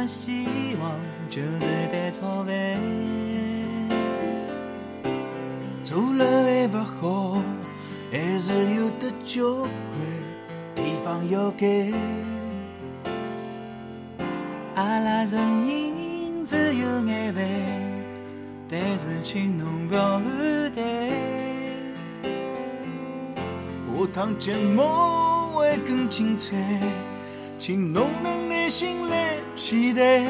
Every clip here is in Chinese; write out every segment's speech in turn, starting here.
的希望就是在草原。做了还不好，还是有得交关地方要改。阿拉承认只有眼烦，但是请侬不要反对。下趟节目会更精彩，请侬能耐心来期待。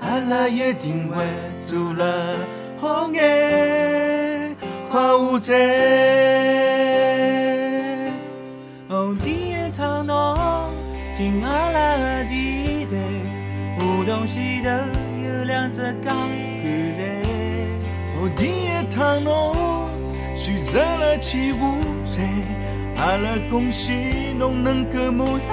阿拉一定会做了好眼，快下载。哦，第一趟侬听阿拉的电台，梧桐西头有两只钢管柴。哦，第一趟侬选择了去下载，阿拉恭喜侬能够马上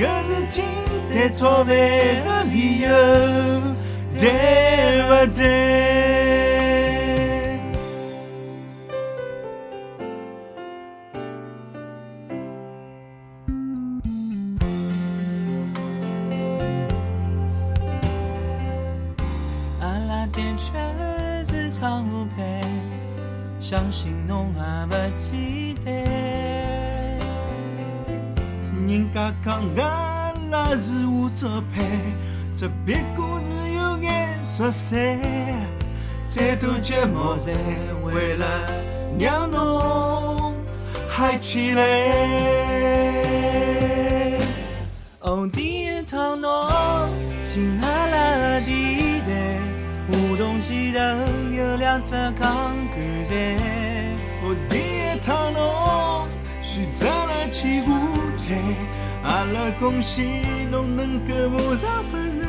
搿是听得草莓的理由，对不对？阿拉店确是常无配，相信侬也不简单。人家讲阿拉是无招牌，只别过是有颜色噻。再多节目侪为了让侬嗨起来。哦，第一趟侬听阿拉的电台，梧桐西头有两只钢管柴。哦，第一趟侬选择了去下阿拉恭喜侬能够马上发财。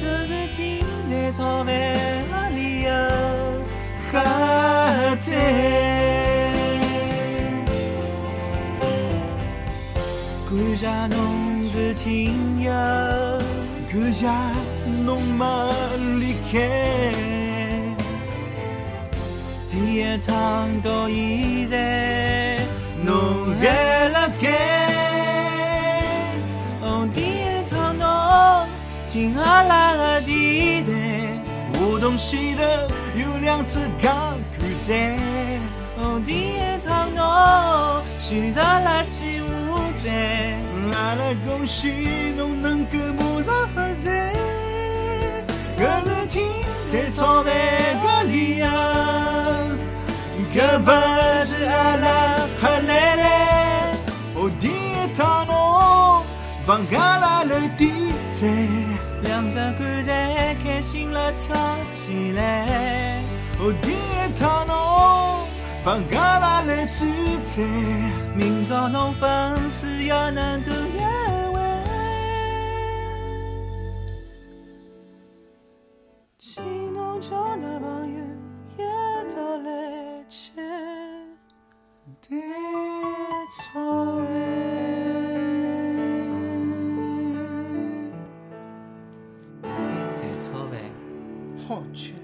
可是听得草莓阿里有哈在。感谢侬是听友，感谢侬没离开。第一趟到现在，侬还辣盖，哦，第一趟侬听阿拉的电台，梧桐西头有两只钢管柴。哦，第一趟侬选择了去下载，阿拉恭喜侬能够马上发财，搿是听得草莓的理由，搿不是阿拉帮阿拉来点赞，两只棺材开心了跳起来。哦，第一趟侬帮阿拉来转载。明朝侬粉丝要能多一位，请侬叫那朋友一道来吃的草原。好吃。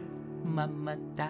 么么哒。